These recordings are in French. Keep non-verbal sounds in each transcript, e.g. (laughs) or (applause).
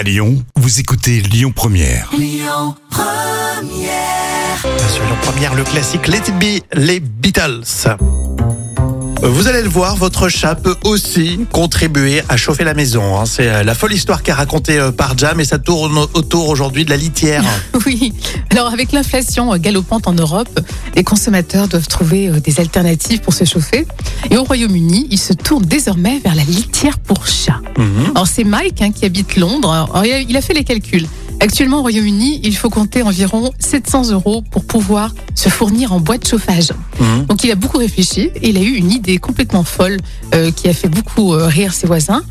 À Lyon, vous écoutez Lyon Première. Sur Lyon Première, le classique Let It Be, les Beatles. Vous allez le voir, votre chat peut aussi contribuer à chauffer la maison. hein. C'est euh, la folle histoire qu'a racontée euh, par Jam et ça tourne autour aujourd'hui de la litière. (laughs) Oui, alors avec l'inflation galopante en Europe, les consommateurs doivent trouver euh, des alternatives pour se chauffer. Et au Royaume-Uni, ils se tournent désormais vers la litière pour chat. Mhm. Alors c'est Mike hein, qui habite Londres. Alors, il a fait les calculs. Actuellement au Royaume-Uni, il faut compter environ 700 euros pour pouvoir se fournir en bois de chauffage. Mhm. Donc il a beaucoup réfléchi et il a eu une idée complètement folle euh, qui a fait beaucoup euh, rire ses voisins.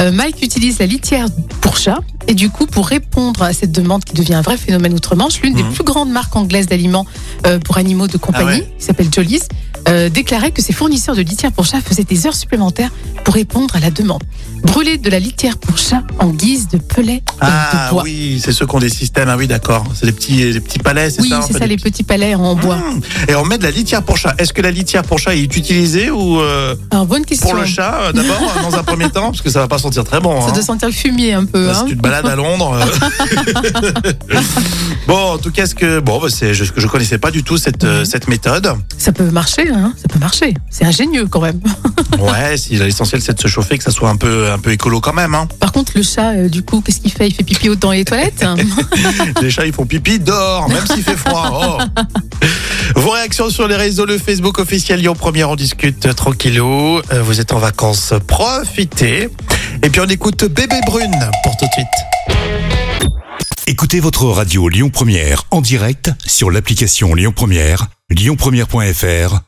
Euh, Mike utilise la litière pour chat et du coup pour répondre à cette demande qui devient un vrai phénomène outre-Manche, l'une des Mhm. plus grandes marques anglaises d'aliments euh, pour animaux de compagnie, Ah ouais qui s'appelle Jolly's, euh, déclarait que ses fournisseurs de litière pour chat faisaient des heures supplémentaires pour répondre à la demande. Brûler de la litière pour chat en guise de pelet euh, Ah de bois. oui, c'est ceux qui ont des systèmes. Ah oui, d'accord. C'est des petits, des petits palais, c'est Oui, ça c'est enfin, ça, des les petits palais en bois. Mmh. Et on met de la litière pour chat. Est-ce que la litière pour chat est utilisée ou euh, Alors, bonne question. pour le chat euh, d'abord (laughs) dans un premier temps parce que ça va pas sentir très bon. Ça hein. doit sentir le fumier un peu. Bah, hein. Si tu te balades à Londres. euh. (laughs) bon, en tout cas, ce que bon, bah, c'est je, je connaissais pas du tout cette cette méthode. Ça peut marcher, hein ça peut marcher. C'est ingénieux quand même. (laughs) Ouais, si l'essentiel c'est de se chauffer, que ça soit un peu un peu écolo quand même. Hein. Par contre, le chat, euh, du coup, qu'est-ce qu'il fait? Il fait pipi dans les toilettes? (laughs) (laughs) Les chats ils font pipi dehors, même s'il fait froid. Oh. Vos réactions sur les réseaux, le Facebook officiel Lyon Première, on discute tranquillou. Euh, Vous êtes en vacances, profitez. Et puis on écoute Bébé Brune pour tout de suite. Écoutez votre radio Lyon Première en direct sur l'application Lyon Première, lyonpremière.fr